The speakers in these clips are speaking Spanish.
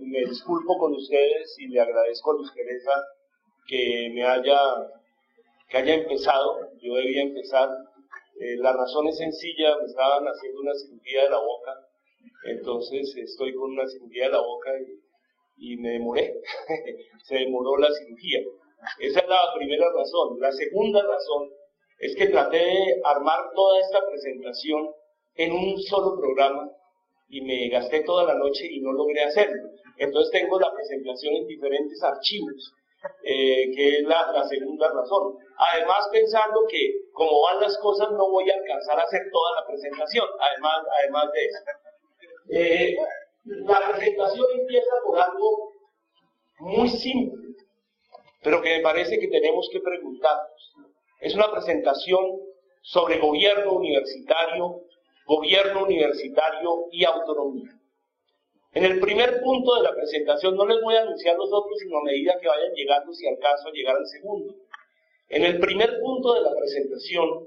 Me disculpo con ustedes y le agradezco a Luz Teresa que me haya, que haya empezado. Yo debía empezar. Eh, la razón es sencilla, me estaban haciendo una cirugía de la boca, entonces estoy con una cirugía de la boca y, y me demoré. Se demoró la cirugía. Esa es la primera razón. La segunda razón es que traté de armar toda esta presentación en un solo programa y me gasté toda la noche y no logré hacerlo. Entonces tengo la presentación en diferentes archivos, eh, que es la, la, segunda razón. Además pensando que como van las cosas no voy a alcanzar a hacer toda la presentación, además, además de eso. Eh, la presentación empieza por algo muy simple, pero que me parece que tenemos que preguntarnos. Es una presentación sobre gobierno universitario gobierno universitario y autonomía. En el primer punto de la presentación, no les voy a anunciar los otros, sino a medida que vayan llegando, si alcanzo a llegar al segundo. En el primer punto de la presentación,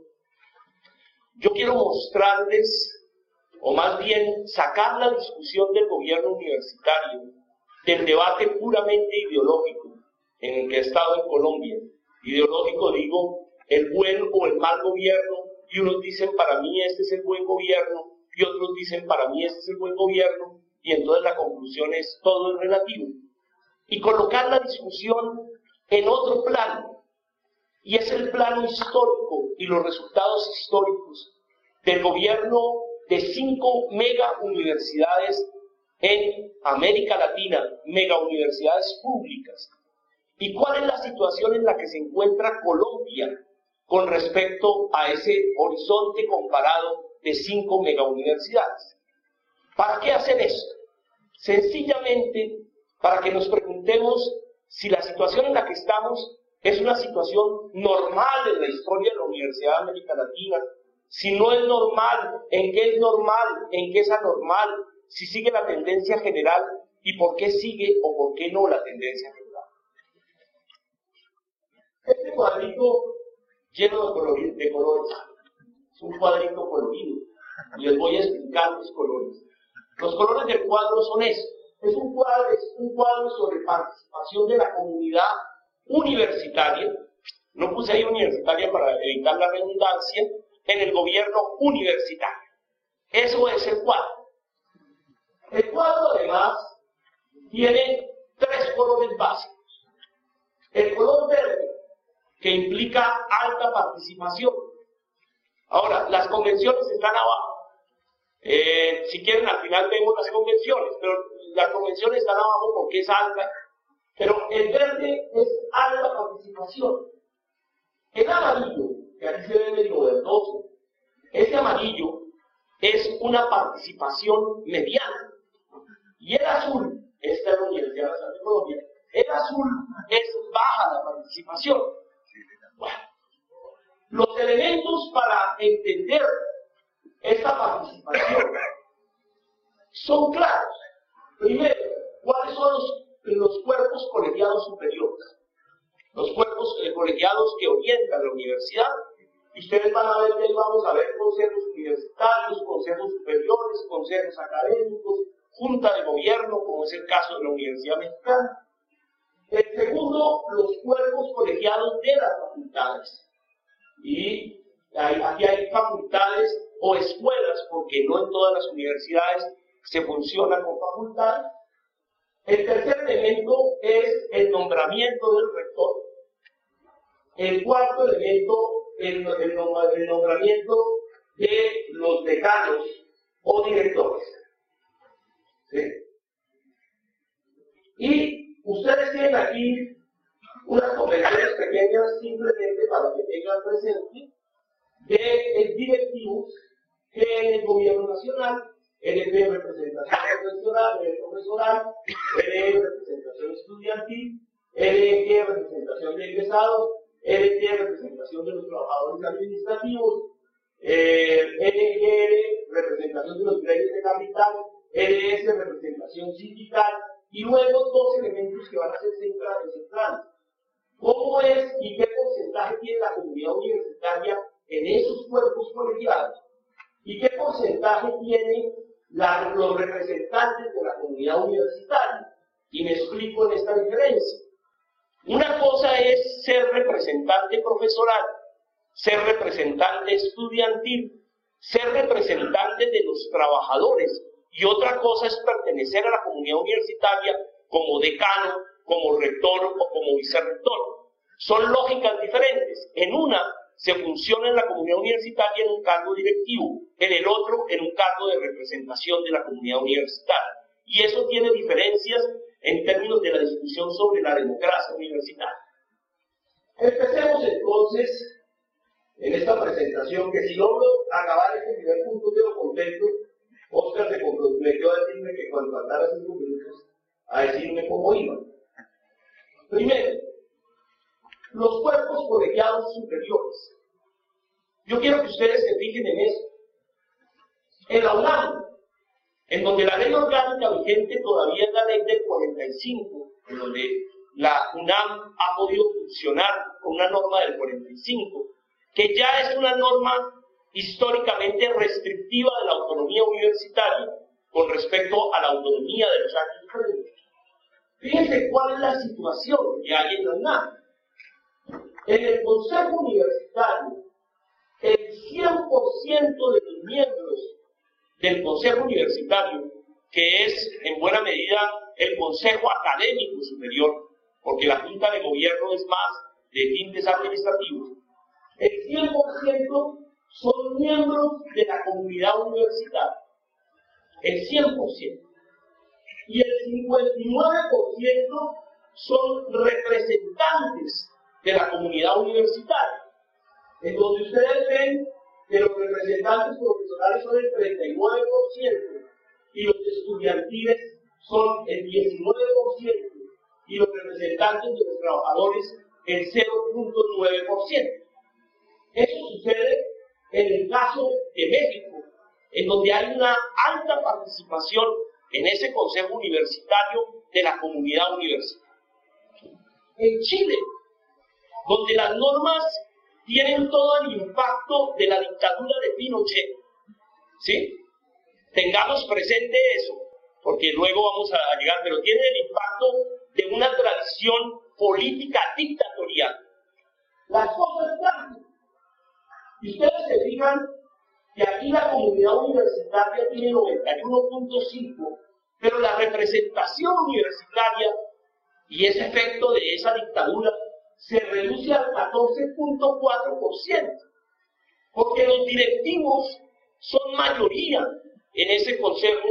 yo quiero mostrarles, o más bien sacar la discusión del gobierno universitario, del debate puramente ideológico en el que he estado en Colombia. Ideológico digo, el buen o el mal gobierno y unos dicen para mí este es el buen gobierno y otros dicen para mí este es el buen gobierno y entonces la conclusión es todo es relativo. Y colocar la discusión en otro plano y es el plano histórico y los resultados históricos del gobierno de cinco mega universidades en América Latina, mega universidades públicas. ¿Y cuál es la situación en la que se encuentra Colombia con respecto a ese horizonte comparado de cinco megauniversidades. ¿Para qué hacer esto? Sencillamente para que nos preguntemos si la situación en la que estamos es una situación normal en la historia de la Universidad de América Latina, si no es normal, en qué es normal, en qué es anormal, si sigue la tendencia general y por qué sigue o por qué no la tendencia general. Este cuadrito lleno de, colores. Es un cuadrito colorido. Y les voy a explicar los colores. Los colores del cuadro son estos. Es un cuadro, es un cuadro sobre participación de la comunidad universitaria. No puse ahí universitaria para evitar la redundancia. En el gobierno universitario. Eso es el cuadro. El cuadro además tiene tres colores básicos. El color verde que implica alta participación. Ahora, las convenciones están abajo. Eh, si quieren, al final vemos las convenciones, pero las convenciones están abajo porque es alta. Pero el verde es alta participación. El amarillo, que aquí se ve medio verdoso, este amarillo es una participación mediana. Y el azul, esta es la Universidad de Colombia, el azul es baja la participación. Los elementos para entender esta participación son claros. Primero, ¿cuáles son los, cuerpos colegiados superiores? Los cuerpos eh, colegiados que orientan la universidad. Ustedes van a ver que ahí vamos a ver consejos universitarios, consejos superiores, consejos académicos, junta de gobierno, como es el caso de la Universidad Mexicana. El segundo, los cuerpos colegiados de las facultades. Y aquí hay facultades o escuelas, porque no en todas las universidades se funciona con facultades. El tercer elemento es el nombramiento del rector. El cuarto elemento, el, el, el nombramiento de los decanos o directores. ¿Sí? Ustedes tienen aquí unas convenciones pequeñas simplemente para que tengan presente de directivos que en el gobierno nacional LP representación profesional, profesoral, LE representación estudiantil, LG representación de egresados, LT representación de los trabajadores administrativos, eh, LGR representación de los gremios de capital, LS representación sindical, y luego dos elementos que van a ser centrales. ¿Cómo es y qué porcentaje tiene la comunidad universitaria en esos cuerpos colegiados? ¿Y qué porcentaje tienen los representantes de la comunidad universitaria? Y me explico en esta diferencia. Una cosa es ser representante profesoral, ser representante estudiantil, ser representante de los trabajadores, y otra cosa es pertenecer a la comunidad universitaria como decano, como rector o como vicerrector. Son lógicas diferentes. En una se funciona en la comunidad universitaria en un cargo directivo, en el otro en un cargo de representación de la comunidad universitaria. Y eso tiene diferencias en términos de la discusión sobre la democracia universitaria. Empecemos entonces en esta presentación, que si logro acabar este primer punto, quedo contento Oscar se comprometió a decirme que cuando faltara cinco minutos, a decirme cómo iba. Primero, los cuerpos colegiados superiores. Yo quiero que ustedes se fijen en eso. En la en donde la ley orgánica vigente todavía es la ley del 45, en donde la UNAM ha podido funcionar con una norma del 45, que ya es una norma históricamente restrictiva de la autonomía universitaria con respecto a la autonomía de los actos académicos. Fíjense cuál es la situación que hay en la UNAM. En el Consejo Universitario, el 100% de los miembros del Consejo Universitario, que es en buena medida el Consejo Académico Superior, porque la Junta de Gobierno es más de tintes administrativos, el 100% son miembros de la comunidad universitaria, el 100%. Y el 59% son representantes de la comunidad universitaria. Entonces ustedes ven que los representantes profesionales son el 39% y los estudiantiles son el 19% y los representantes de los trabajadores el 0.9%. Eso sucede en el caso de México, en donde hay una alta participación en ese consejo universitario de la comunidad universitaria. En Chile, donde las normas tienen todo el impacto de la dictadura de Pinochet, ¿sí? Tengamos presente eso, porque luego vamos a llegar, pero tiene el impacto de una tradición política dictatorial. Las cosas cambian. Y ustedes se fijan que aquí la comunidad universitaria tiene 91.5, pero la representación universitaria y ese efecto de esa dictadura se reduce al 14.4%, porque los directivos son mayoría en ese consejo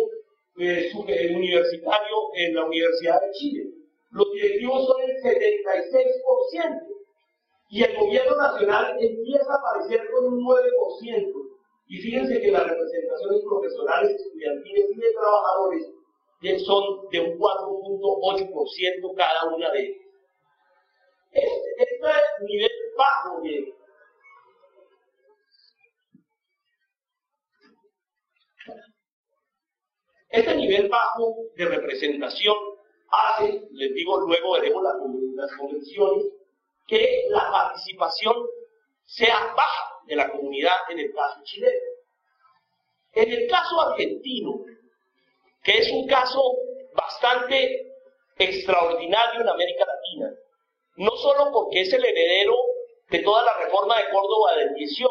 eh, universitario en la Universidad de Chile. Los directivos son el 76% y el gobierno nacional empieza a aparecer con un 9%. Y fíjense que las representaciones profesionales, estudiantiles y de trabajadores son de un 4.8% cada una de ellas. Este, este nivel bajo de este nivel bajo de representación hace, les digo luego veremos las convenciones, que la participación sea baja de la comunidad en el caso chileno. En el caso argentino, que es un caso bastante extraordinario en América Latina, no solo porque es el heredero de toda la reforma de Córdoba del 18,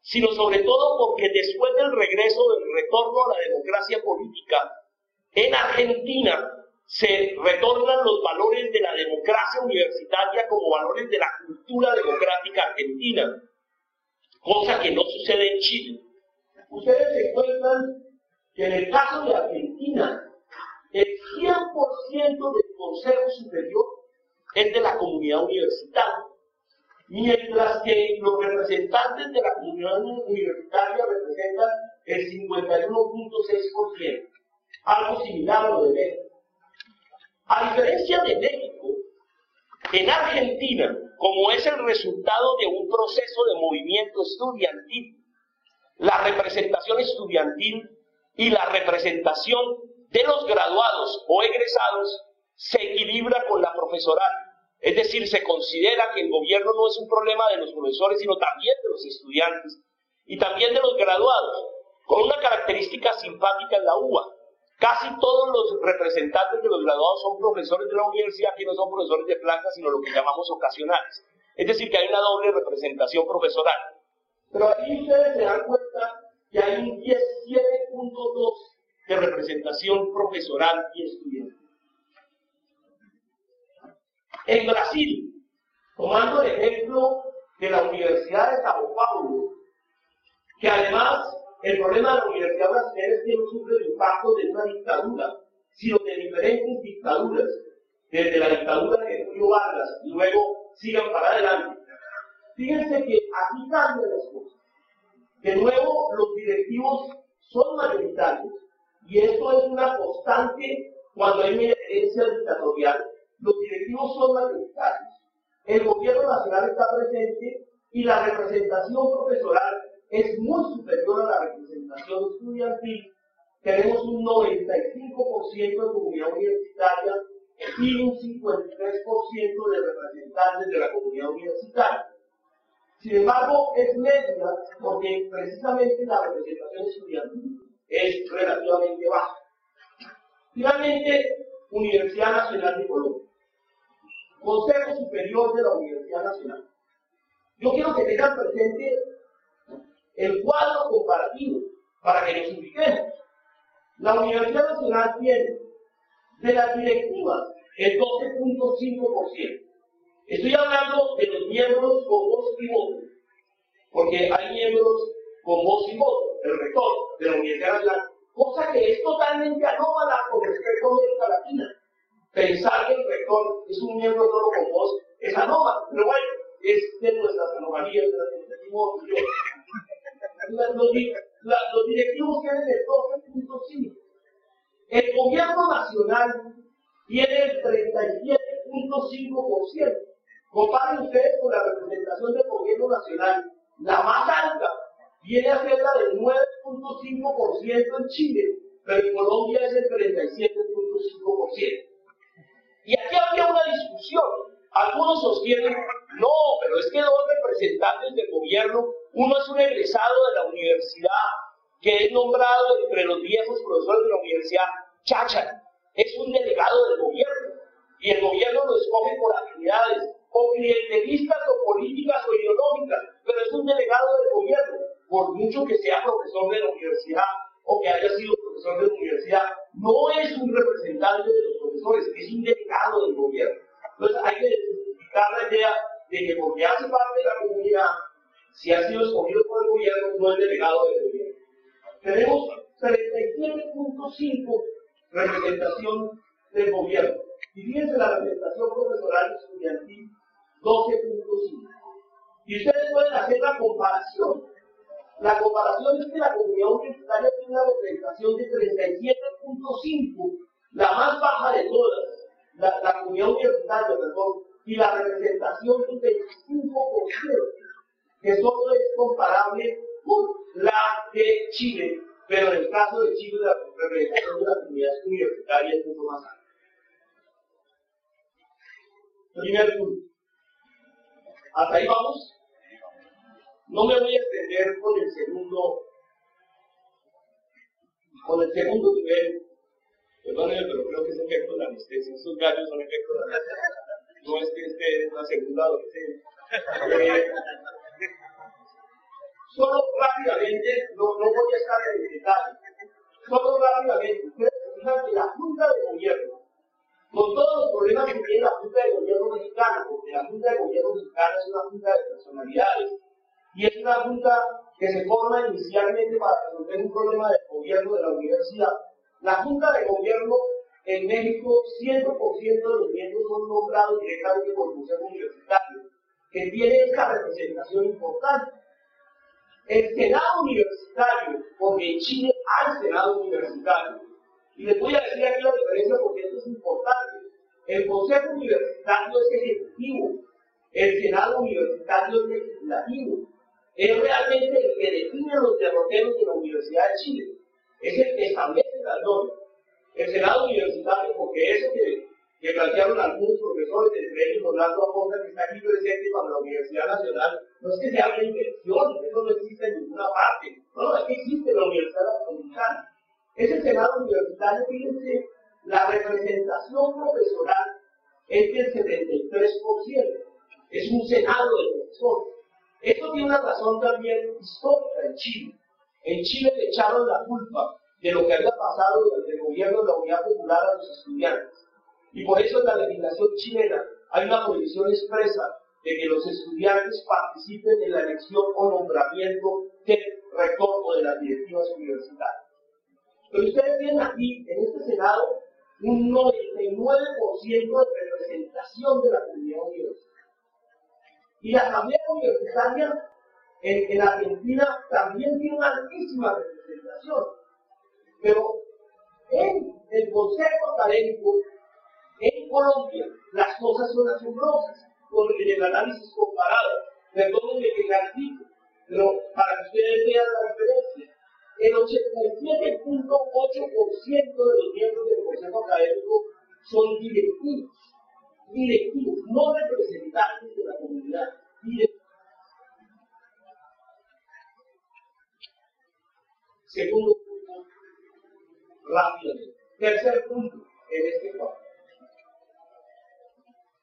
sino sobre todo porque después del regreso del retorno a la democracia política en Argentina, se retornan los valores de la democracia universitaria como valores de la cultura democrática argentina, cosa que no sucede en Chile. Ustedes se encuentran que en el caso de Argentina, el 100% del Consejo Superior es de la comunidad universitaria, mientras que los representantes de la comunidad universitaria representan el 51.6%, algo similar a lo de. A diferencia de México, en Argentina, como es el resultado de un proceso de movimiento estudiantil, la representación estudiantil y la representación de los graduados o egresados se equilibra con la profesoral. Es decir, se considera que el gobierno no es un problema de los profesores, sino también de los estudiantes y también de los graduados, con una característica simpática en la UBA. Casi todos los representantes de los graduados son profesores de la universidad que no son profesores de planta, sino lo que llamamos ocasionales. Es decir, que hay una doble representación profesoral. Pero aquí ustedes se dan cuenta que hay un 17.2 de representación profesoral y estudiantil. En Brasil, tomando el ejemplo de la Universidad de Sao Paulo, que además el problema de la universidad brasileña es que no sufre el impacto de una dictadura, sino de diferentes dictaduras, desde la dictadura de Julio Vargas y luego sigan para adelante. Fíjense que aquí cambian las cosas. De nuevo, los directivos son mayoritarios y esto es una constante cuando hay una herencia dictatorial. Los directivos son mayoritarios. El gobierno nacional está presente y la representación profesoral es muy superior a la representación estudiantil. Tenemos un 95% de comunidad universitaria y un 53% de representantes de la comunidad universitaria. Sin embargo, es media porque precisamente la representación estudiantil es relativamente baja. Finalmente, Universidad Nacional de Colombia. Consejo Superior de la Universidad Nacional. Yo quiero que tengan presente el cuadro comparativo para que nos ubiquemos. La Universidad Nacional tiene de las directivas el 12.5%. Estoy hablando de los miembros con voz y voto, porque hay miembros con voz y voto, el rector de la Universidad Nacional, cosa que es totalmente anómala con respecto a América Latina. Pensar que el rector es un miembro solo con voz es anómalo, pero bueno, es de nuestras anomalías de las que los, directivos tienen el 12.5. El gobierno nacional tiene el 37.5%. Comparen ustedes con la representación del gobierno nacional. La más alta viene a ser la del 9.5% en Chile, pero en Colombia es el 37.5%. Y aquí había una discusión. Algunos sostienen, no, pero es que dos representantes del gobierno uno es un egresado de la universidad que es nombrado entre los viejos profesores de la universidad Cháchara. Es un delegado del gobierno y el gobierno lo escoge por habilidades o clientelistas o políticas o ideológicas, pero es un delegado del gobierno, por mucho que sea profesor de la universidad o que haya sido profesor de la universidad, no es un representante de los profesores, es un delegado del gobierno. Entonces hay que explicar la idea de que porque hace parte de la comunidad, si ha sido escogido por el gobierno, no es delegado del gobierno. Tenemos 37.5 representación del gobierno. Y fíjense la representación profesoral estudiantil, 12.5. Y ustedes pueden hacer la comparación. La comparación es que la comunidad universitaria tiene una representación de 37.5, la más baja de todas. La, comunidad universitaria, perdón, y la representación de 25% que solo es comparable con la de Chile, pero en el caso de Chile la representación de la comunidad universitaria es mucho más alta. Primer punto. Hasta ahí vamos. No me voy a extender con el segundo, con el segundo nivel. Perdónenme, pero creo que es efecto de la anestesia. Esos gallos son efecto de la anestesia. No es que esté en la segunda adolescencia. Solo rápidamente, no, no voy a estar en detalle, solo rápidamente, ustedes fijan que la Junta de Gobierno, con todos los problemas que tiene la Junta de Gobierno mexicana, porque la Junta de Gobierno mexicana es una Junta de personalidades, y es una Junta que se forma inicialmente para resolver un problema del gobierno de la universidad. La Junta de Gobierno en México, 100% de los miembros son nombrados directamente por el Consejo Universitario, que tiene esta representación importante. El Senado Universitario, porque en Chile hay Senado Universitario, y les voy a decir aquí la diferencia porque esto es importante. El Consejo Universitario es ejecutivo, el Senado Universitario es legislativo. Es realmente el que define los derroteros de la Universidad de Chile. Es el que establece la norma. El Senado Universitario, porque eso que, que plantearon algunos profesores, entre ellos Orlando Aponga, que está aquí presente para la Universidad Nacional, no es que se hable de inversión, eso no existe en ninguna parte. No, es que existe la Universidad Nacional. Ese Senado Universitario, fíjense, la representación profesoral es del 73%. Es un Senado de profesores. Esto tiene una razón también histórica en Chile. En Chile le echaron la culpa de lo que había pasado durante el gobierno de la Unidad Popular a los estudiantes. Y por eso en la legislación chilena hay una prohibición expresa de que los estudiantes participen en la elección o nombramiento del rector o de las directivas universitarias. Pero ustedes tienen aquí, en este Senado, un 99% de representación de la comunidad universitaria. Y la Asamblea Universitaria en, en, Argentina también tiene una altísima representación. Pero en el Consejo Académico, Colombia, las cosas son asombrosas con el análisis comparado. Perdónenme que califico, pero para que ustedes vean la diferencia el 87.8% de los miembros del Consejo Académico son directivos, directivos, no representantes de la comunidad, directivos. Segundo punto, rápidamente. Tercer punto, en este cuadro.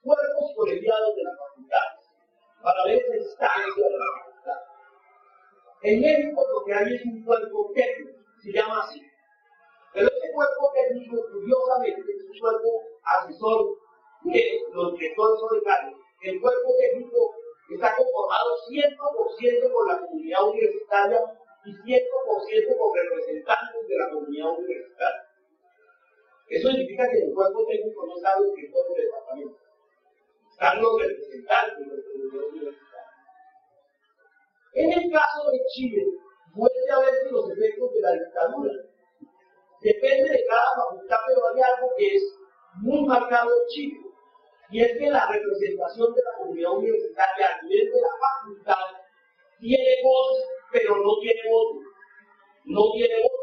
Cuerpos colegiados de la facultad, para ver esa instancia de la facultad. En México lo que hay es un cuerpo técnico, se llama así. Pero este cuerpo técnico, curiosamente, es un cuerpo asesor de los directores ordenarios. El cuerpo técnico está conformado 100% por la comunidad universitaria y 100% por representantes de la comunidad universitaria. Eso significa que el cuerpo técnico no está los directores del departamento. De la comunidad universitaria. En el caso de Chile, vuelve a verse los efectos de la dictadura. Depende de cada facultad, pero hay algo que es muy marcado en Chile. Y es que la representación de la comunidad universitaria a nivel de la facultad tiene voz, pero no tiene voto. No tiene voto.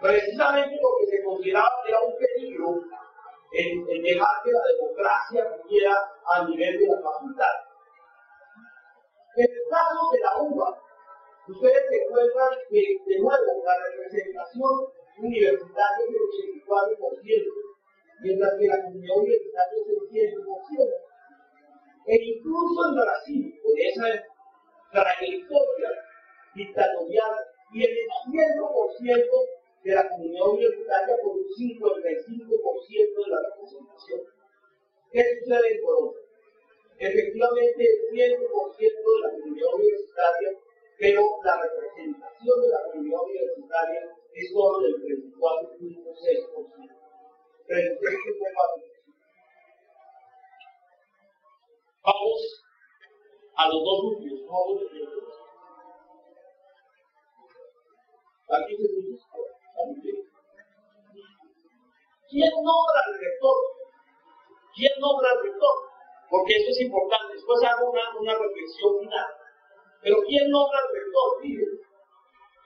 Precisamente porque se consideraba que era un peligro en, en dejar que la democracia viviera a nivel de la facultad. En el caso de la uva, ustedes recuerdan que, de nuevo, la representación universitaria es del 84%, mientras que la comunidad universitaria es del 100%. E incluso en Brasil, con esa trayectoria dictatorial, tiene el 100% de la comunidad universitaria con un 55% de la representación. ¿Qué sucede en Colombia? efectivamente el 100% de la comunidad universitaria, pero la representación de la comunidad universitaria es solo del 34.6%. 33.4%. Vamos a los dos últimos, no a los se dice, ¿quién nombra al rector? ¿Quién nombra al rector? porque eso es importante. Después hago una, reflexión final. Pero ¿quién nombra al rector? Fíjense.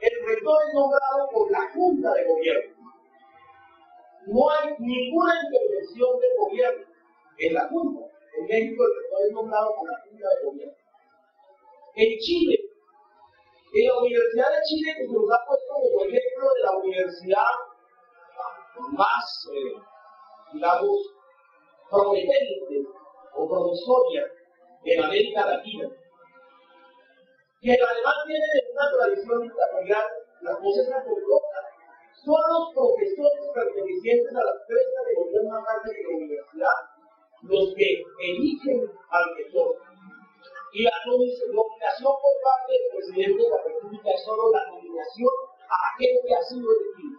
El rector es nombrado por la Junta de Gobierno. No hay ninguna intervención del gobierno en la Junta. En México el rector es nombrado por la Junta de Gobierno. En Chile, en la Universidad de Chile, nos ha puesto como ejemplo de la universidad más, eh, digamos, prometente o provisoria en América Latina, que además tiene una tradición dictatorial, las cosas la colocan. Son los profesores pertenecientes a las tres categorías más altas de la universidad los que eligen al rector. Y la nominación por parte del presidente de la República es solo la nominación a aquel que ha sido elegido.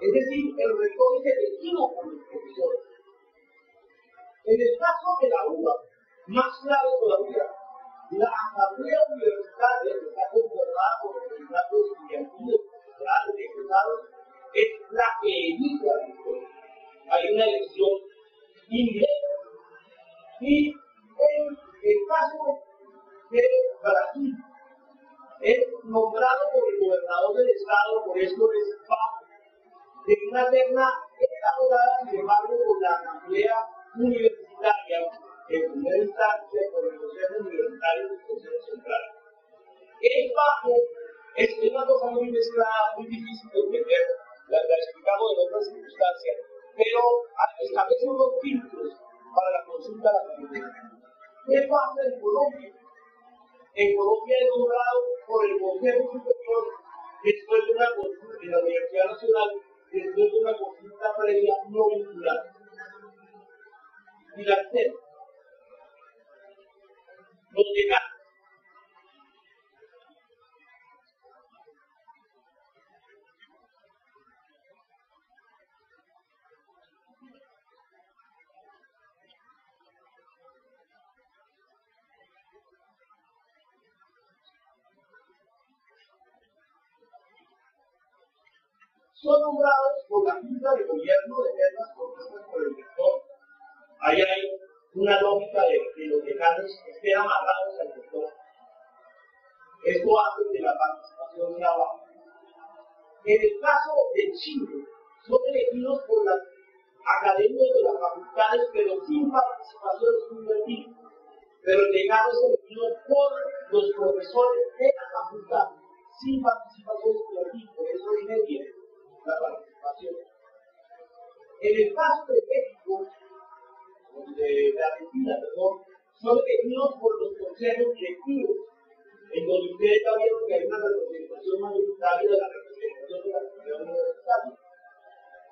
Es decir, el rector es elegido por los profesores. En el caso de la uva, más claro todavía, La asamblea universitaria que está conformada por representantes estudiantiles, culturales, egresados, es la que elige al rector. Hay una elección indirecta. Y en el caso de Brasil, es nombrado por el gobernador del estado, por esto es bajo, de una terna elaborada, sin embargo, por la asamblea universitaria, en primera instancia por el Consejo Universitario del Consejo Central. Es bajo, es una cosa muy mezclada, muy difícil de entender, la, la explicamos en otras circunstancias, pero establece unos filtros para la consulta de la comunidad. ¿Qué pasa en Colombia? En Colombia es nombrado por el Consejo Superior después de una consulta en la Universidad Nacional, después de una consulta previa no vinculante. Y la los decanos. son nombrados por la Junta de Gobierno de ternas propuestas por el rector. Ahí hay una lógica de que los decanos estén amarrados al rector. Esto hace que la participación sea baja. En el caso de Chile, son elegidos por las academias de las facultades, pero sin participación estudiantil. Pero el decano es elegido por los profesores de la facultad, sin participación estudiantil. Por eso dije bien la participación. En el caso de México, de Argentina, perdón, son elegidos por los consejos directivos, en donde ustedes ya vieron que hay una representación mayoritaria de la representación de la comunidad universitaria.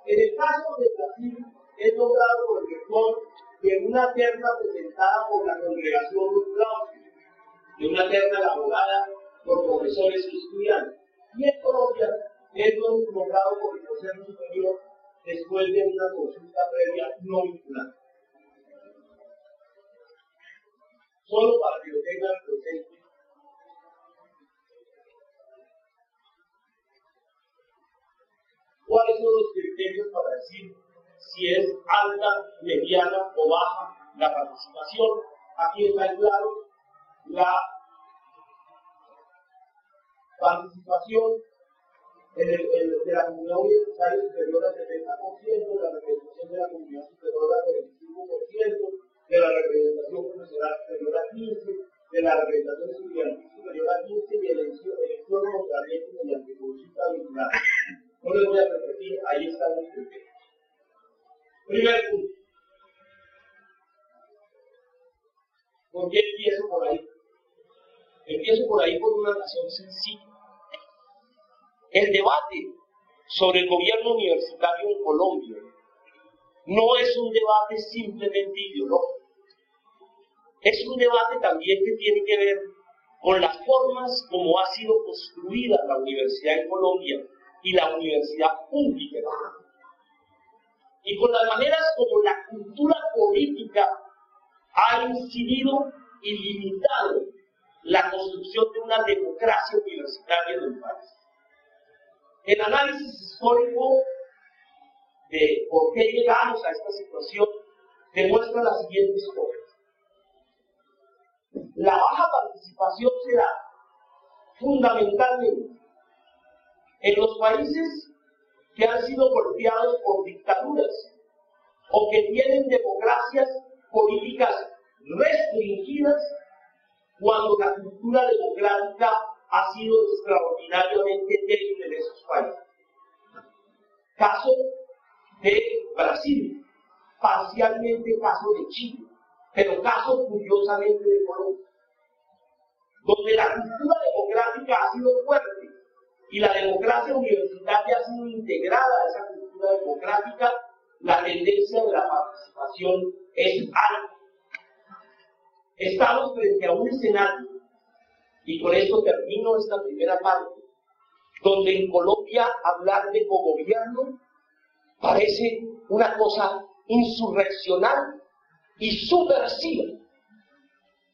En el caso de Brasil, es nombrado por el rector de una terna presentada por la congregación Claudio, de una terna elaborada por profesores y estudiantes. Y en Colombia es nombrado por el Consejo Superior después de una consulta previa no vinculante. Solo para que lo tengan presente. ¿Cuáles son los criterios para decir si es alta, mediana o baja la participación? Aquí está claro la participación el, el, de la comunidad universitaria superior al 70%, de la representación de la comunidad superior al 45%, de la representación profesional superior a 15%, de la representación estudiantil superior a 15% y elección, elección voluntariamente mediante consulta vinculada. No les voy a repetir, ahí están los criterios. Primer punto. ¿Por qué empiezo por ahí? Empiezo por ahí por una razón sencilla. El debate sobre el gobierno universitario en Colombia no es un debate simplemente ideológico. Es un debate también que tiene que ver con las formas como ha sido construida la universidad en Colombia y la universidad pública y con las maneras como la cultura política ha incidido y limitado la construcción de una democracia universitaria en el país. El análisis histórico de por qué llegamos a esta situación demuestra las siguientes cosas. La baja participación se da fundamentalmente en los países que han sido golpeados por dictaduras o que tienen democracias políticas restringidas cuando la cultura democrática ha sido extraordinariamente débil en esos países. Caso de Brasil, parcialmente caso de Chile, pero caso curiosamente de Colombia, donde la cultura democrática ha sido fuerte y la democracia universitaria ha sido integrada a esa cultura democrática, la tendencia de la participación es alta. Estamos frente a un escenario y con esto termino esta primera parte, donde en Colombia hablar de cogobierno parece una cosa insurreccional y subversiva.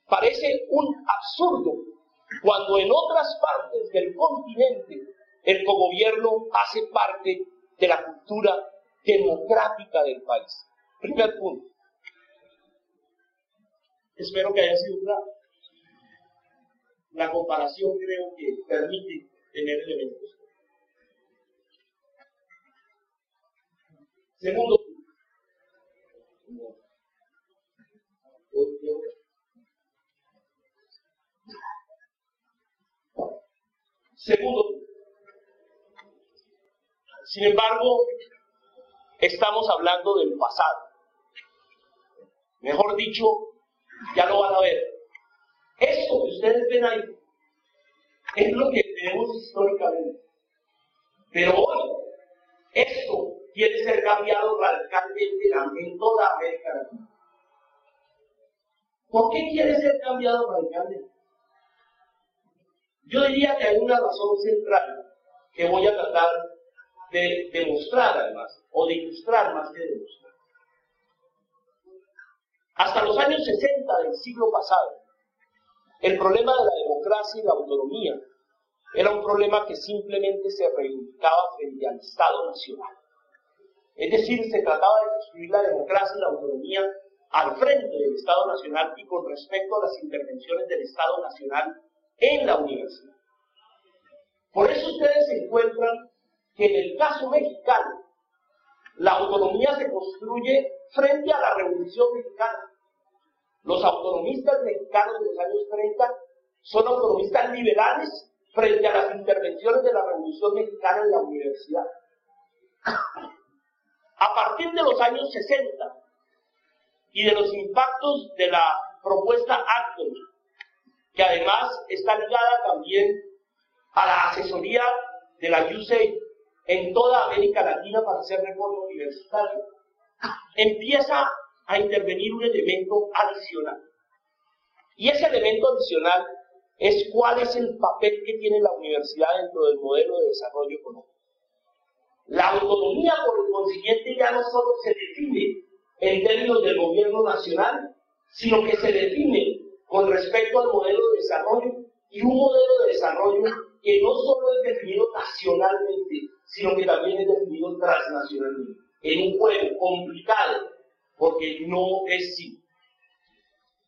Parece un absurdo cuando en otras partes del continente el cogobierno hace parte de la cultura democrática del país. Primer punto. Espero que haya sido claro. La comparación creo que permite tener elementos. Segundo Segundo, sin embargo, estamos hablando del pasado. Mejor dicho, ya lo van a ver. Ustedes ven ahí es lo que tenemos históricamente. Pero hoy, esto quiere ser cambiado radicalmente en toda América Latina. ¿Por qué quiere ser cambiado radicalmente? Yo diría que hay una razón central que voy a tratar de demostrar además, o de ilustrar más que demostrar. Hasta los años 60 del siglo pasado, el problema de la democracia y la autonomía era un problema que simplemente se reivindicaba frente al Estado Nacional. Es decir, se trataba de construir la democracia y la autonomía al frente del Estado Nacional y con respecto a las intervenciones del Estado Nacional en la universidad. Por eso ustedes encuentran que en el caso mexicano, la autonomía se construye frente a la Revolución Mexicana. Los autonomistas mexicanos de los años 30 son autonomistas liberales frente a las intervenciones de la Revolución Mexicana en la universidad. A partir de los años 60 y de los impactos de la propuesta Acton, que además está ligada también a la asesoría de la USAID en toda América Latina para hacer reforma universitaria, empieza a intervenir un elemento adicional. Y ese elemento adicional es cuál es el papel que tiene la universidad dentro del modelo de desarrollo económico. La autonomía, por consiguiente, ya no solo se define en términos del gobierno nacional, sino que se define con respecto al modelo de desarrollo y un modelo de desarrollo que no solo es definido nacionalmente, sino que también es definido transnacionalmente, en un juego complicado, porque no es simple.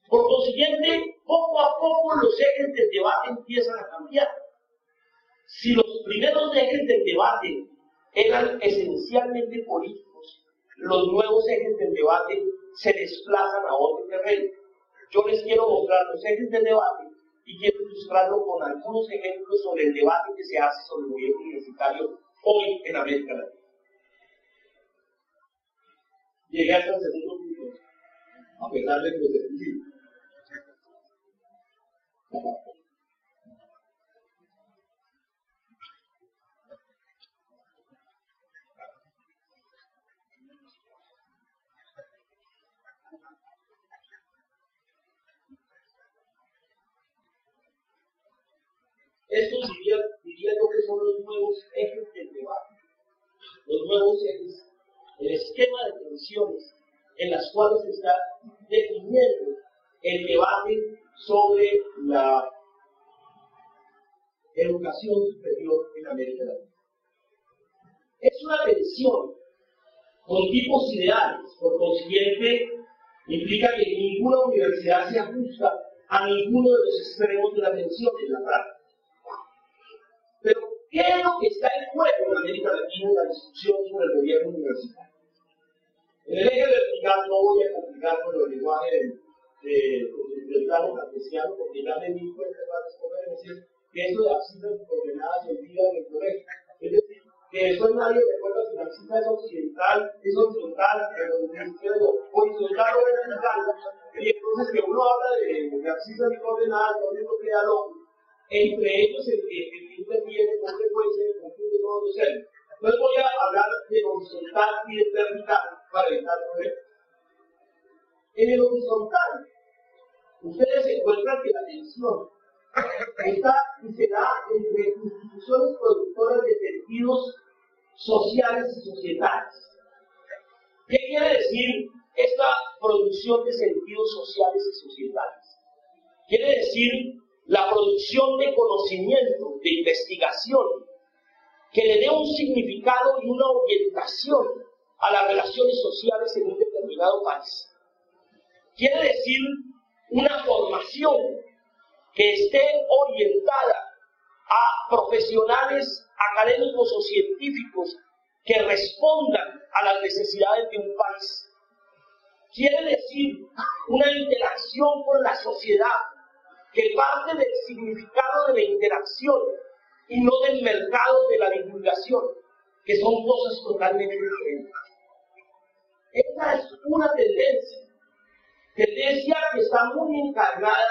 Por consiguiente, poco a poco los ejes del debate empiezan a cambiar. Si los primeros ejes del debate eran esencialmente políticos, los nuevos ejes del debate se desplazan a otro terreno. Yo les quiero mostrar los ejes del debate y quiero ilustrarlo con algunos ejemplos sobre el debate que se hace sobre el gobierno universitario hoy en América Latina. Llegué hasta el segundo punto, a pesar de que lo principio. Estos diría, diría yo que son los nuevos ejes del debate, los nuevos ejes, el esquema de tensiones en las cuales está definiendo el debate sobre la educación superior en América Latina. Es una tensión con tipos ideales, por consiguiente, implica que ninguna universidad se ajusta a ninguno de los extremos de la tensión en la práctica. Pero, ¿qué es lo que está en juego en América Latina en la discusión sobre el gobierno universitario? En el eje vertical no voy a complicar con el lenguaje del plano cartesiano, porque ya me di cuenta de decir que eso de abscisas coordenadas se olvida en el colegio. Es decir, que eso nadie recuerda si la abscisa es occidental, es horizontal, horizontal o vertical. Y entonces que uno habla de, de abscisas y coordenadas, donde no queda lógico entre ellos el que interviene con frecuencia en el conjunto de todos los seres. Entonces voy a hablar de horizontal y de vertical para evitar. En el horizontal, ustedes encuentran que la tensión está y se entre instituciones productoras de sentidos sociales y societales. ¿Qué quiere decir esta producción de sentidos sociales y societales? quiere decir la producción de conocimiento, de investigación, que le dé un significado y una orientación a las relaciones sociales en un determinado país. Quiere decir una formación que esté orientada a profesionales académicos o científicos que respondan a las necesidades de un país. Quiere decir una interacción con la sociedad que parte del significado de la interacción y no del mercado de la divulgación, que son cosas totalmente diferentes. Esta es una tendencia, tendencia que está muy encarnada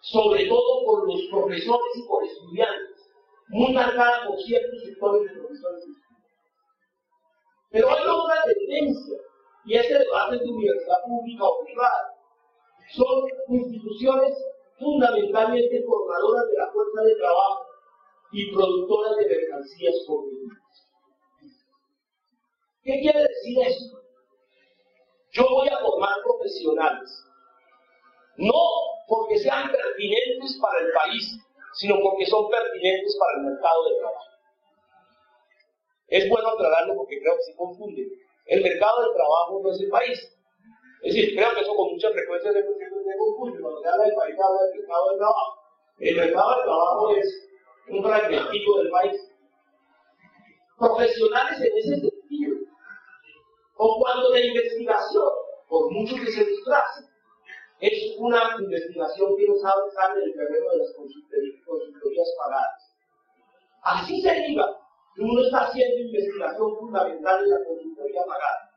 sobre todo por los profesores y por estudiantes, muy marcada por ciertos sectores de profesores y estudiantes. Pero hay otra tendencia, y es el debate de universidad pública o privada. Son instituciones fundamentalmente formadoras de la fuerza de trabajo y productoras de mercancías comunes. ¿Qué quiere decir esto? Yo voy a formar profesionales, no porque sean pertinentes para el país, sino porque son pertinentes para el mercado de trabajo. Es bueno aclararlo porque creo que se confunde. El mercado del trabajo no es el país. Es decir, creo que eso con mucha frecuencia se, confunde. Cuando se habla del país, habla del mercado del trabajo. El mercado del trabajo es un fragmentico del país. Profesionales en ese sentido. O cuando la investigación, por mucho que se disfrace, es una investigación que no sabe sale del terreno de las consultorías pagadas. Así se diga que uno está haciendo investigación fundamental en la consultoría pagada.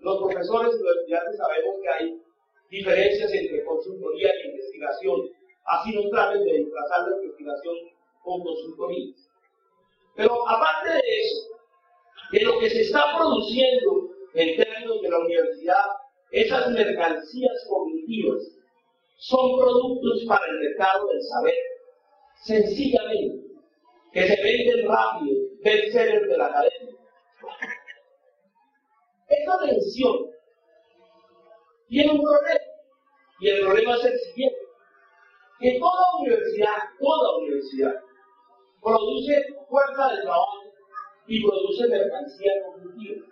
Los profesores y los estudiantes sabemos que hay diferencias entre consultoría e investigación. Así nos traten de disfrazar la investigación con consultorías. Pero aparte de eso, de lo que se está produciendo en términos de la universidad esas mercancías cognitivas son productos para el mercado del saber, sencillamente, que se venden rápido, bestsellers de la academia. Esa tensión tiene un problema, y el problema es el siguiente, que toda universidad, toda universidad, produce fuerza de trabajo y produce mercancía cognitiva.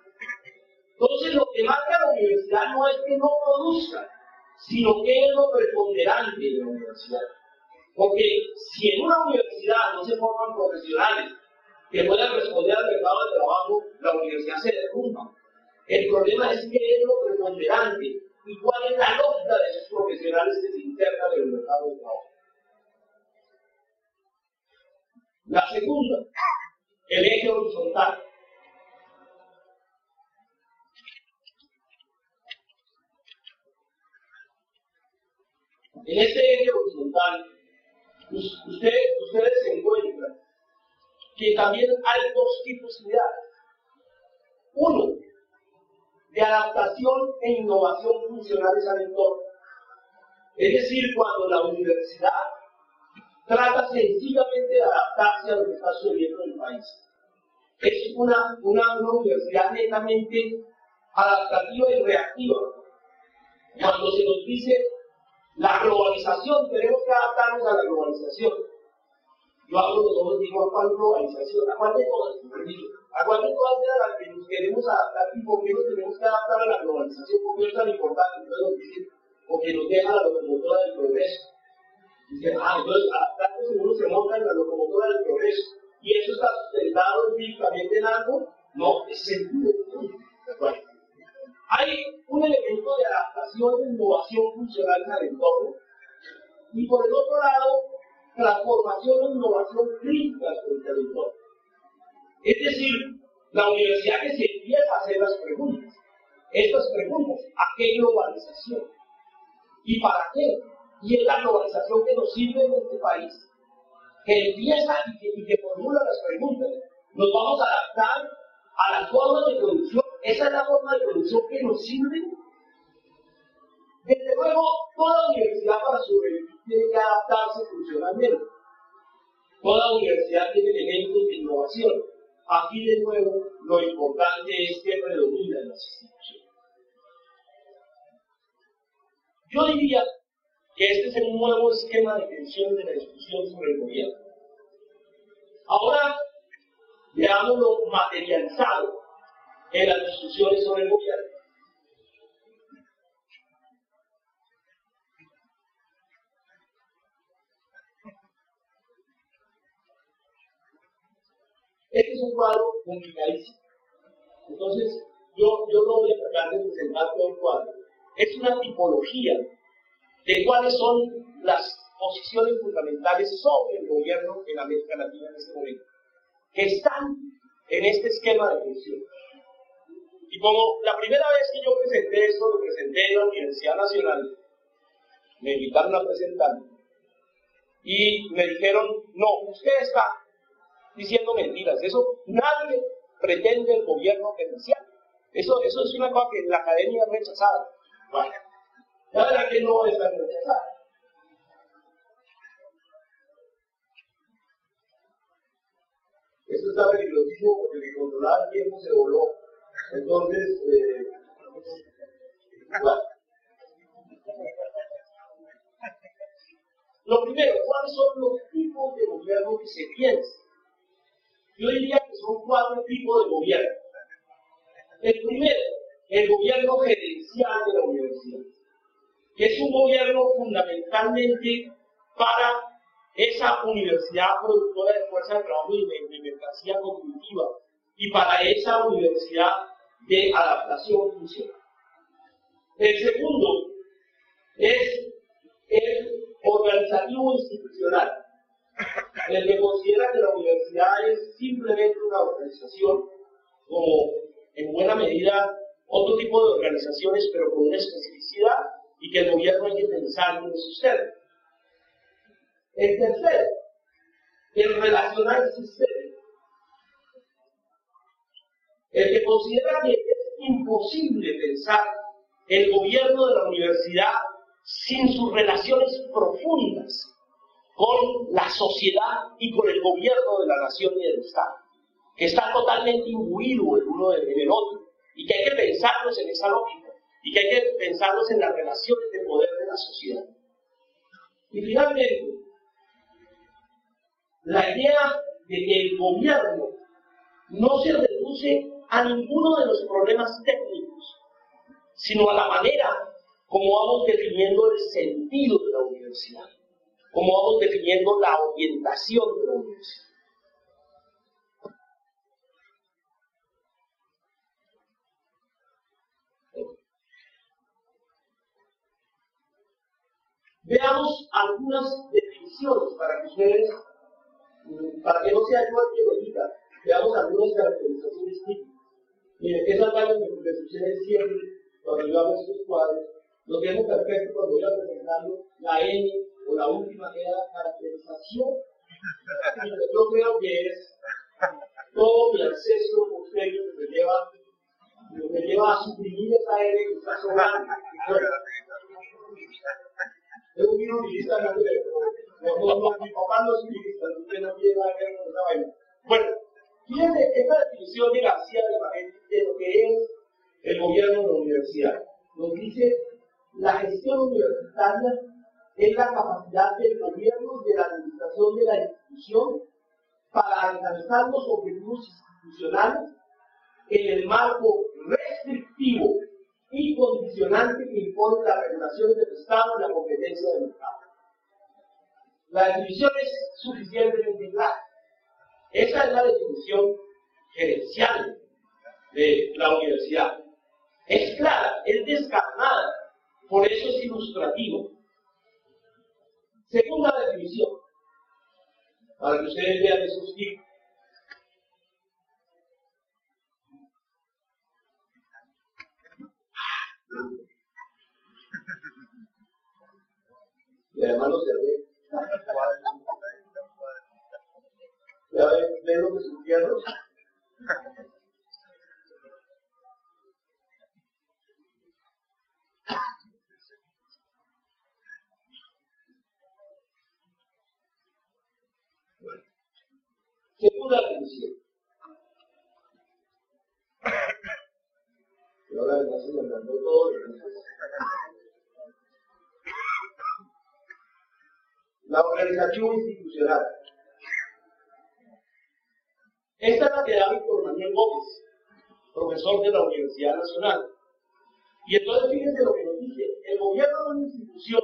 Entonces, lo que marca la universidad no es que no produzca, sino que es lo preponderante de la universidad. Porque si en una universidad no se forman profesionales que puedan responder al mercado de trabajo, la universidad se derrumba. El problema es que es lo preponderante y cuál es la lógica de esos profesionales que se internan en el mercado de trabajo. La segunda, el eje horizontal. En este eje horizontal, ustedes se encuentran que también hay dos tipos de ideas. Uno, de adaptación e innovación funcionales al entorno. Es decir, cuando la universidad trata sencillamente de adaptarse a lo que está sucediendo en el país. Es una, una universidad netamente adaptativa y reactiva. Cuando se nos dice la globalización, tenemos que adaptarnos a la globalización. Yo hablo de todos, digo, ¿a cuál globalización? ¿A cuál de todas? ¿A cuál de todas de las que nos queremos adaptar y por qué nos tenemos que adaptar a la globalización? ¿Por qué es tan importante? Entonces nos porque nos deja la locomotora del progreso. Dicen, ah, entonces adaptarse si uno se monta en la locomotora del progreso. ¿Y eso está sustentado empíricamente en algo? No, es común. Hay un elemento de adaptación e innovación funcional al entorno y por el otro lado, transformación e innovación crítica frente al entorno. Es decir, la universidad que se empieza a hacer las preguntas. Estas preguntas, ¿a qué globalización? ¿Y para qué? Y es la globalización que nos sirve en este país, que empieza y que, y que formula las preguntas. Nos vamos a adaptar a las formas de producción esa es la forma de producción que nos sirve. Desde luego, toda universidad para sobrevivir tiene que adaptarse funcionalmente. Toda universidad tiene elementos de innovación. Aquí, de nuevo, lo importante es que predominan las instituciones. Yo diría que este es el nuevo esquema de tensión de la discusión sobre el gobierno. Ahora, veámoslo materializado en las discusiones sobre el gobierno. Este es un cuadro complicadísimo. Entonces, yo, yo no voy a tratar de presentar todo el cuadro. Es una tipología de cuáles son las posiciones fundamentales sobre el gobierno en América Latina en este momento, que están en este esquema de función. Y como la primera vez que yo presenté esto, lo presenté en la Universidad Nacional, me invitaron a presentar y me dijeron, no, usted está diciendo mentiras, eso nadie pretende el gobierno gerencial. Eso, eso es una cosa que la academia ha rechazado. La verdad que no está rechazada. Esto está peligrosísimo porque el controlar el tiempo se voló. Entonces, eh. Lo primero, ¿cuáles son los tipos de gobierno que se piensan? Yo diría que son cuatro tipos de gobierno. El primero, el gobierno gerencial de la universidad, que es un gobierno fundamentalmente para esa universidad productora de fuerza de trabajo y de, mercancía cognitiva y para esa universidad de adaptación funcional. El segundo es el organizativo institucional, el que considera que la universidad es simplemente una organización como en buena medida otro tipo de organizaciones, pero con una especificidad y que el gobierno hay que pensar en su ser. El tercero, el relacional sistémico. El que considera que es imposible pensar el gobierno de la universidad sin sus relaciones profundas con la sociedad y con el gobierno de la nación y del Estado, que está totalmente imbuido el uno en el otro, y que hay que pensarlos en esa lógica, y que hay que pensarlos en las relaciones de poder de la sociedad. Y finalmente, la idea de que el gobierno no se reduce a ninguno de los problemas técnicos, sino a la manera como vamos definiendo el sentido de la universidad cómo vamos definiendo la orientación de la universidad. Veamos algunas definiciones para que ustedes, para que no sea yo que lo veamos algunas caracterizaciones típicas. Miren, esas varias que suceden siempre cuando yo hago estos cuadros, lo tengo perfecto cuando voy a presentarlo, la N, o la última que era caracterización, yo creo que es todo mi acceso posterior que me lleva, me lleva a suprimir esa R que está sobrando. Es un milista, no, no, mi papá no es milista, usted no tiene nada que ver con esa vaina. Bueno, fíjense esta definición de García de, de lo que es el gobierno de la universidad. Nos dice la gestión universitaria es la capacidad del gobierno de la administración de la institución para alcanzar los objetivos institucionales en el marco restrictivo y condicionante que impone las regulaciones del Estado y la competencia del Estado. La definición es suficientemente clara. Esa es la definición gerencial de la universidad. Es clara, es descarnada, por eso es ilustrativo. Segunda definición, para que ustedes vean esos tipos. Y además los cerré. Ya ven lo que se Segunda La organización institucional. Esta es la que da Víctor Manuel Gómez, profesor de la Universidad Nacional. Y entonces fíjense lo que nos dice, el gobierno de una institución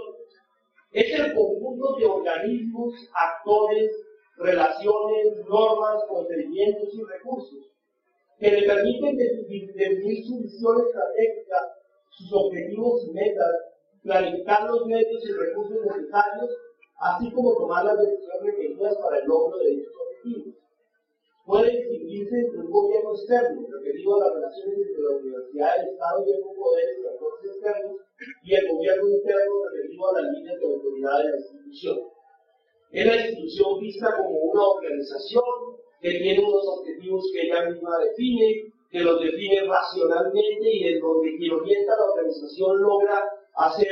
es el conjunto de organismos, actores, relaciones, normas, procedimientos y recursos que le permiten definir su visión estratégica, sus objetivos y metas, planificar los medios y recursos necesarios, así como tomar las decisiones requeridas para el logro de dichos objetivos puede distinguirse entre un gobierno externo, referido a las relaciones entre la universidad, el Estado y el poderes y actores externos, y el gobierno interno, referido a las líneas de autoridad de la institución. Es la institución vista como una organización que tiene unos objetivos que ella misma define, que los define racionalmente y en donde quien orienta la organización logra hacer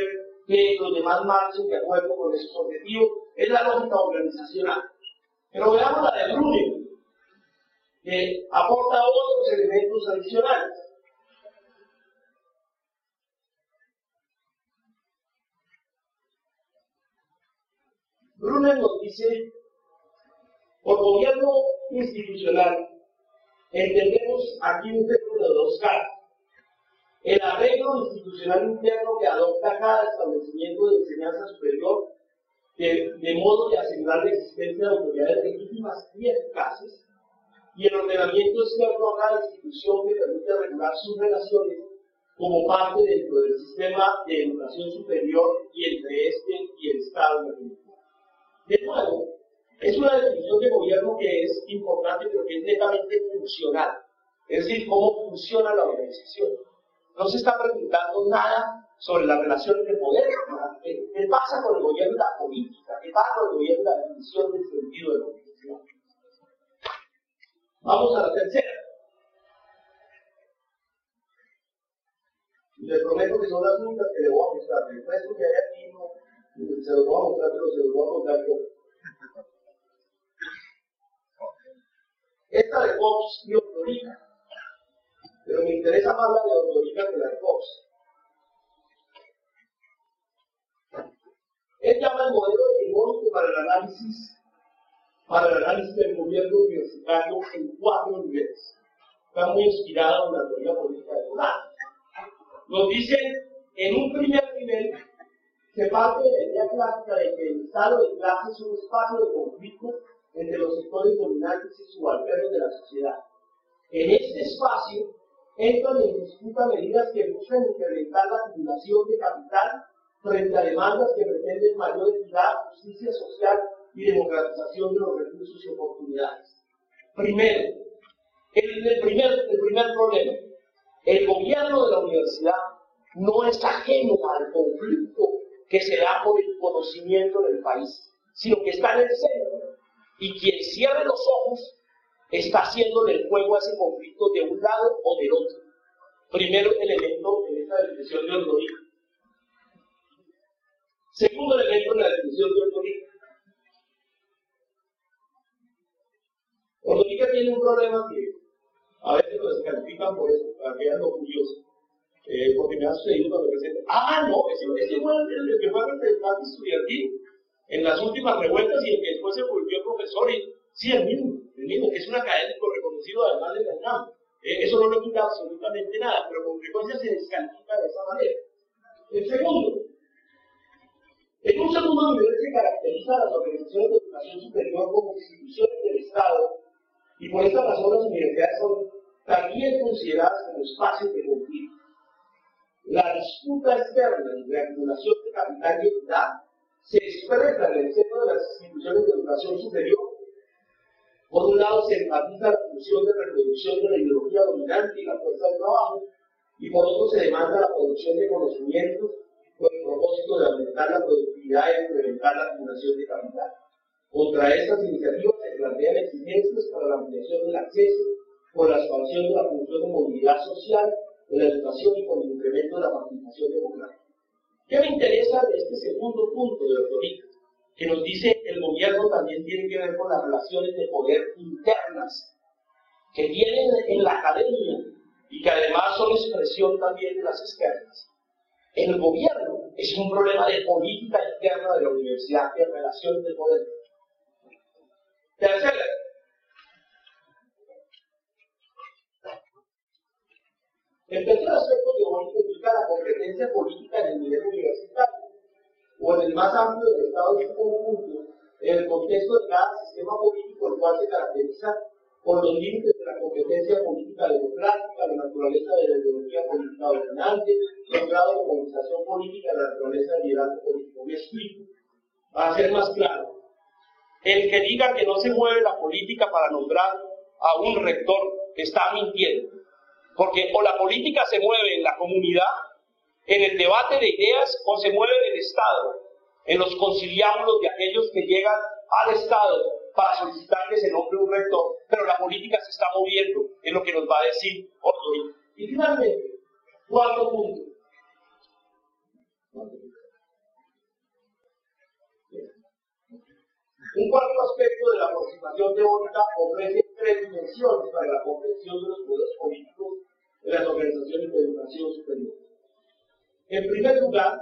que los demás marchen de acuerdo con esos objetivos. Es la lógica organizacional. Pero veamos la de Brunel que aporta otros elementos adicionales. Brunner nos dice, por gobierno institucional, entendemos aquí un término de dos caras. El arreglo institucional interno que adopta cada establecimiento de enseñanza superior de, modo de asegurar la existencia de autoridades legítimas y eficaces y el ordenamiento externo a cada institución que permite regular sus relaciones como parte dentro del sistema de educación superior y entre este y el Estado. De nuevo, es una definición de gobierno que es importante, pero que es netamente funcional. Es decir, cómo funciona la organización. No se está preguntando nada sobre las relaciones de poder. ¿Qué, pasa con el gobierno de la política? ¿Qué pasa con el gobierno de la definición del sentido de la organización? Vamos a la tercera. Les prometo que son las únicas que le voy a mostrar. El resto que hay aquí no, se los voy a mostrar, pero se los voy a mostrar yo. Esta de Fox y Ortorica. Pero me interesa más la de Ortorica que la de Fox. Él llama el modelo hegemónico para el análisis para el análisis del gobierno universitario en cuatro niveles. Está muy inspirado en la teoría política de Durán. Nos dicen, en un primer nivel, se parte de la idea clásica de que el estado de clase es un espacio de conflicto entre los sectores dominantes y subalternos de la sociedad. En este espacio entran en disputa medidas que buscan incrementar la acumulación de capital frente a demandas que pretenden mayor equidad, justicia social y democratización de los recursos y oportunidades. Primero, el, primer, problema, el gobierno de la universidad no es ajeno al conflicto que se da por el conocimiento del país, sino que está en el centro. Y quien cierre los ojos está haciendo el juego a ese conflicto de un lado o del otro. Primero elemento en esta definición de Ordorica. Segundo elemento en la definición de Ordorica. Ordorica tiene un problema que a veces lo descalifican por eso, para que lo curioso. Eh, porque me ha sucedido cuando presento. Ah, no, ese fue el, que fue representante estudiantil en las últimas revueltas y el que se volvió profesor. Y, sí, el mismo, el mismo, que es un académico reconocido además de la UNAM. Eh, eso no le quita absolutamente nada, pero con frecuencia se descalifica de esa manera. El segundo, en un segundo nivel se caracteriza a las organizaciones de educación superior como instituciones del Estado y por esta razón las universidades son también consideradas como espacios de conflicto. La disputa externa y la acumulación de capital y equidad se expresa en el centro de las instituciones de educación superior. Por un lado, se enfatiza la función de reproducción de la ideología dominante y la fuerza del trabajo, y por otro, se demanda la producción de conocimientos con el propósito de aumentar la productividad e incrementar la acumulación de capital. Contra estas iniciativas se plantean exigencias para la ampliación del acceso, por la expansión de la función de movilidad social, de la educación y por el incremento de la participación democrática. ¿Qué me interesa de este segundo punto de Autorica? Que nos dice que el gobierno también tiene que ver con las relaciones de poder internas que vienen en la academia y que además son expresión también de las externas. el gobierno es un problema de política interna de la universidad, de relaciones de poder. Tercera, el tercer aspecto bonito implica la competencia política en el nivel universitario o en el más amplio del Estado en su conjunto, en el contexto de cada sistema político, el cual se caracteriza por los límites de la competencia política democrática, la naturaleza de la ideología política dominante, los grados de organización política, la naturaleza del liderazgo político. Me explico, para ser más claro. El que diga que no se mueve la política para nombrar a un rector está mintiendo. Porque o la política se mueve en la comunidad, en el debate de ideas, o se mueve en el Estado, en los conciliábulos de aquellos que llegan al Estado para solicitar que se nombre un rector, pero la política se está moviendo, es lo que nos va a decir hoy. Y finalmente, cuarto punto. Un cuarto aspecto de la aproximación teórica ofrece tres dimensiones para la comprensión de los poderes políticos de las organizaciones de educación superior. En primer lugar,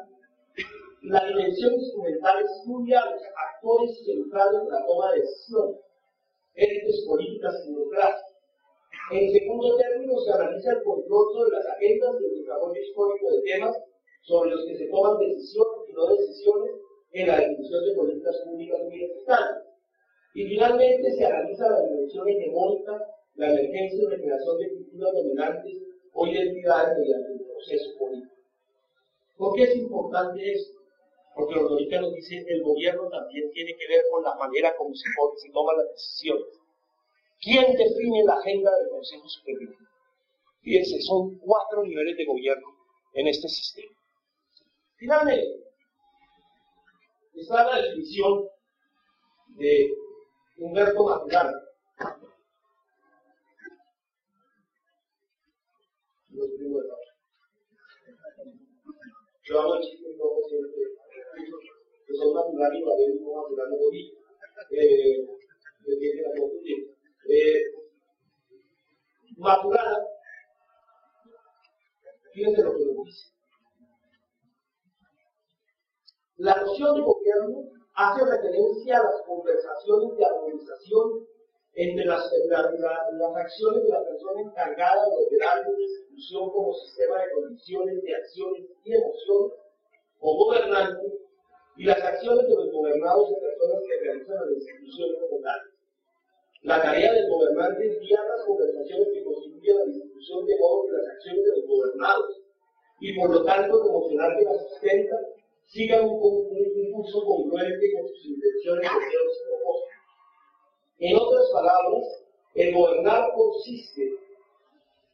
la dimensión instrumental estudia los actores centrales de la toma de decisiones, élites políticas y burocracia. En segundo término, se analiza el control sobre las agendas y el desarrollo histórico de temas sobre los que se toman decisiones y no decisiones en la definición de políticas públicas universitarias. Y finalmente se analiza la dimensión hegemónica, la emergencia y recreación de culturas dominantes o identidades mediante el proceso político. ¿Por qué es importante esto? Porque los nos dice el gobierno también tiene que ver con la manera como se, se toman las decisiones. ¿Quién define la agenda del Consejo Superior? Fíjense, son cuatro niveles de gobierno en este sistema. Finalmente, está la definición de Humberto Maturana. Yo hago el chiste un poco siempre que son naturales y valores no naturales de origen. Eh, que la concluir. Eh, Maturana, fíjense lo que nos dice. La noción de gobierno hace referencia a las conversaciones de armonización entre las, las acciones de la persona encargada de operar una institución como sistema de condiciones de acciones y emociones o gobernante y las acciones de los gobernados y personas que realizan la institución como. La tarea del gobernante es guiar las conversaciones que constituyen la institución de modo que las acciones de los gobernados y por lo tanto promocionar que la sustenta sigan un, un, curso congruente con sus intenciones, deseos y propósitos. En otras palabras, el gobernar consiste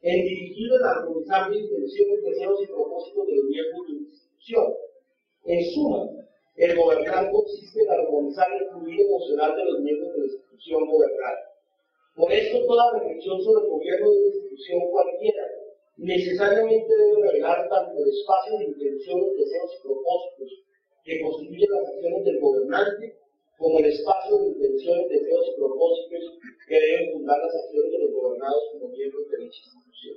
en dirigir y armonizar intenciones, deseos y propósitos de los miembros de una institución. En suma, el gobernar consiste en armonizar el fluido emocional de los miembros de la institución gobernada. Por esto, toda reflexión sobre el gobierno de una institución cualquiera necesariamente debe revelar tanto el espacio de intenciones, deseos y propósitos que constituyen las acciones del gobernante, como el espacio de intenciones, deseos y propósitos que deben fundar las acciones de los gobernados como miembros de dicha institución.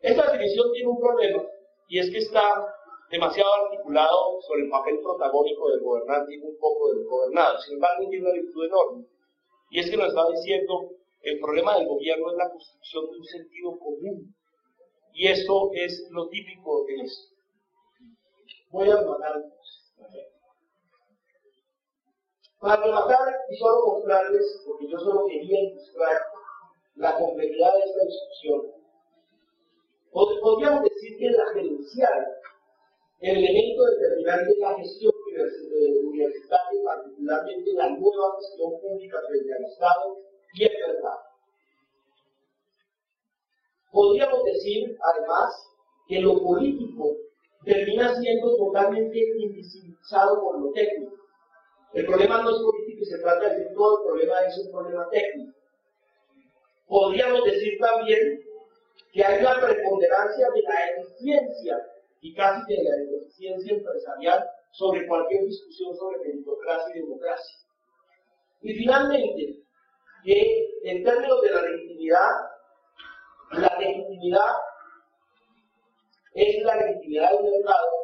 Esta definición tiene un problema, y es que está demasiado articulado sobre el papel protagónico del gobernante y un poco del gobernado. Sin embargo, tiene una virtud enorme. Y es que nos está diciendo, el problema del gobierno es la construcción de un sentido común. Y esto es lo típico de esto. Voy a rematar Para rematar y solo mostrarles, porque yo solo quería ilustrar la complejidad de esta discusión, podríamos decir que la gerencial el elemento determinante es la gestión universitaria, particularmente la nueva gestión pública frente al Estado y el mercado. Podríamos decir, además, que lo político termina siendo totalmente invisibilizado por lo técnico. El problema no es político y se trata de decir todo, el problema es un problema técnico. Podríamos decir también que hay una preponderancia de la eficiencia y casi de la eficiencia empresarial sobre cualquier discusión sobre meritocracia y democracia. Y finalmente, que en términos de la legitimidad, la legitimidad es la legitimidad del mercado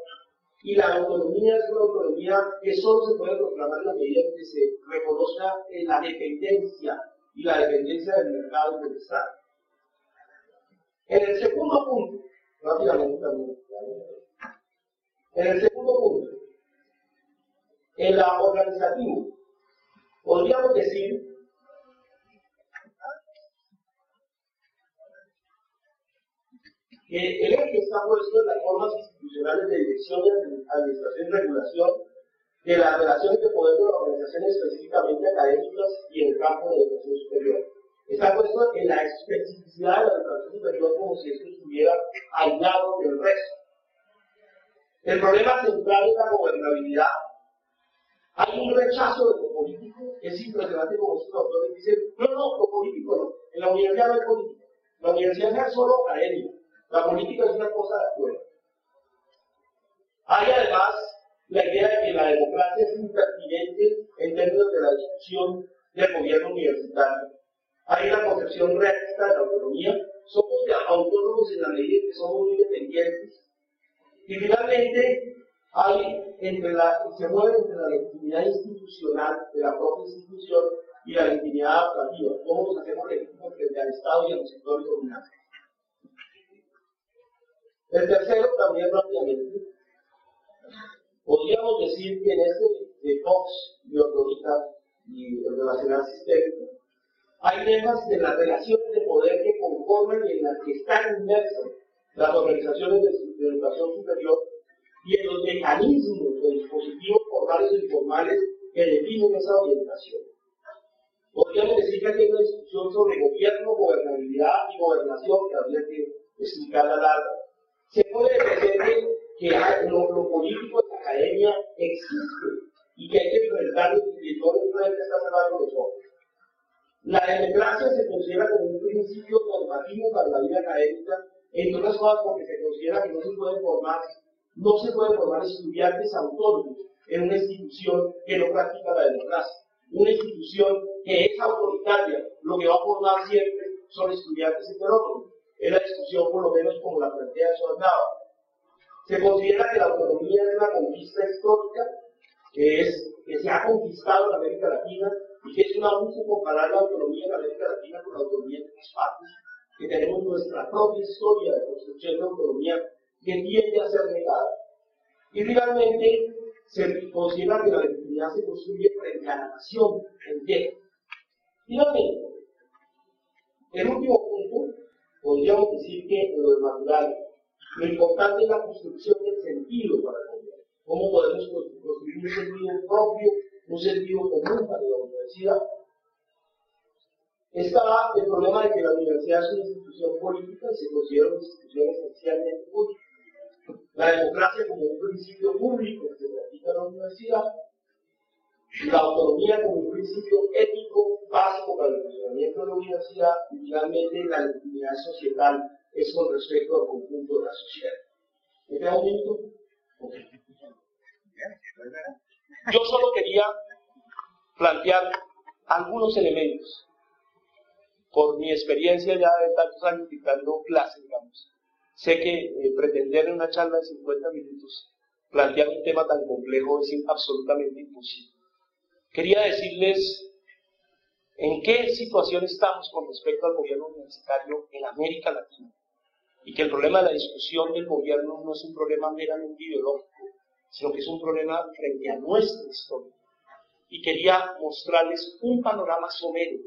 y la autonomía es una autonomía que solo se puede proclamar en la medida que se reconozca la dependencia y la dependencia del mercado del Estado. En el segundo punto, rápidamente también, en el segundo punto, en la organizativo, podríamos decir el eje está puesto en las formas institucionales de dirección, administración y regulación de las relaciones de poder de las organizaciones específicamente académicas y en el campo de educación superior. Está puesto en la especificidad de la educación superior como si esto estuviera aislado del resto. El problema central es la gobernabilidad. Hay un rechazo de lo político, es impresionante como estos autores dicen, no, no, lo político no, en la universidad no hay política, la universidad es solo académica. La política es una cosa de afuera. Hay además la idea de que la democracia es impertinente en términos de la discusión del gobierno universitario. Hay una concepción realista de la autonomía. Somos autónomos en la medida que somos independientes. Y finalmente, hay entre la, se mueve entre la legitimidad institucional de la propia institución y la legitimidad adaptativa. ¿Cómo nos hacemos legítimos frente al Estado y a los sectores dominantes? El tercero, también rápidamente, podríamos decir que en este de Fox y Ordonita y el relacional sistémico, hay temas de las relaciones de poder que conforman y en las que están inmersas las organizaciones de, educación superior y en los mecanismos o dispositivos formales e informales que definen esa orientación. Podríamos decir que hay una discusión sobre gobierno, gobernabilidad y gobernación que habría que explicar a larga se puede defender que lo, político en la academia existe y que hay que que todo el mundo está cerrando los ojos. La democracia se considera como un principio normativo para la vida académica, entre otras cosas porque se considera que no se pueden formar, no se pueden formar estudiantes autónomos en una institución que no practica la democracia. Una institución que es autoritaria, lo que va a formar siempre son estudiantes heterónomos es la discusión, por lo menos como la plantea Soldado. Se considera que la autonomía es una conquista histórica que, es, que se ha conquistado en América Latina y que es un abuso comparar la autonomía en América Latina con la autonomía en otras partes, que tenemos nuestra propia historia de construcción de autonomía que tiende a ser negada. Y finalmente, se considera que la legitimidad se construye frente a la nación entera. Finalmente, el último podríamos decir que lo natural, lo importante es la construcción del sentido para el gobierno. ¿Cómo podemos construir un sentido propio, un sentido común para la universidad? Está el problema de que la universidad es una institución política y se considera una institución esencialmente política. La democracia como un principio público que se practica en la universidad la autonomía como un principio ético básico para el funcionamiento de la universidad y finalmente la legitimidad societal es con respecto al conjunto de la sociedad. ¿Me queda un minuto? Yo solo quería plantear algunos elementos por mi experiencia ya de tantos años dictando clases, digamos. Sé que eh, pretender en una charla de 50 minutos plantear un tema tan complejo es absolutamente imposible. Quería decirles en qué situación estamos con respecto al gobierno universitario en América Latina y que el problema de la discusión del gobierno no es un problema meramente ideológico, sino que es un problema frente a nuestra historia. Y quería mostrarles un panorama somero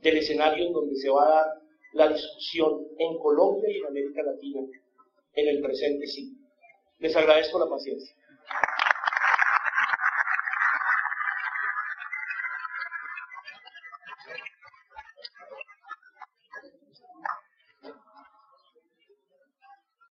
del escenario en donde se va a dar la discusión en Colombia y en América Latina en el presente siglo. Les agradezco la paciencia.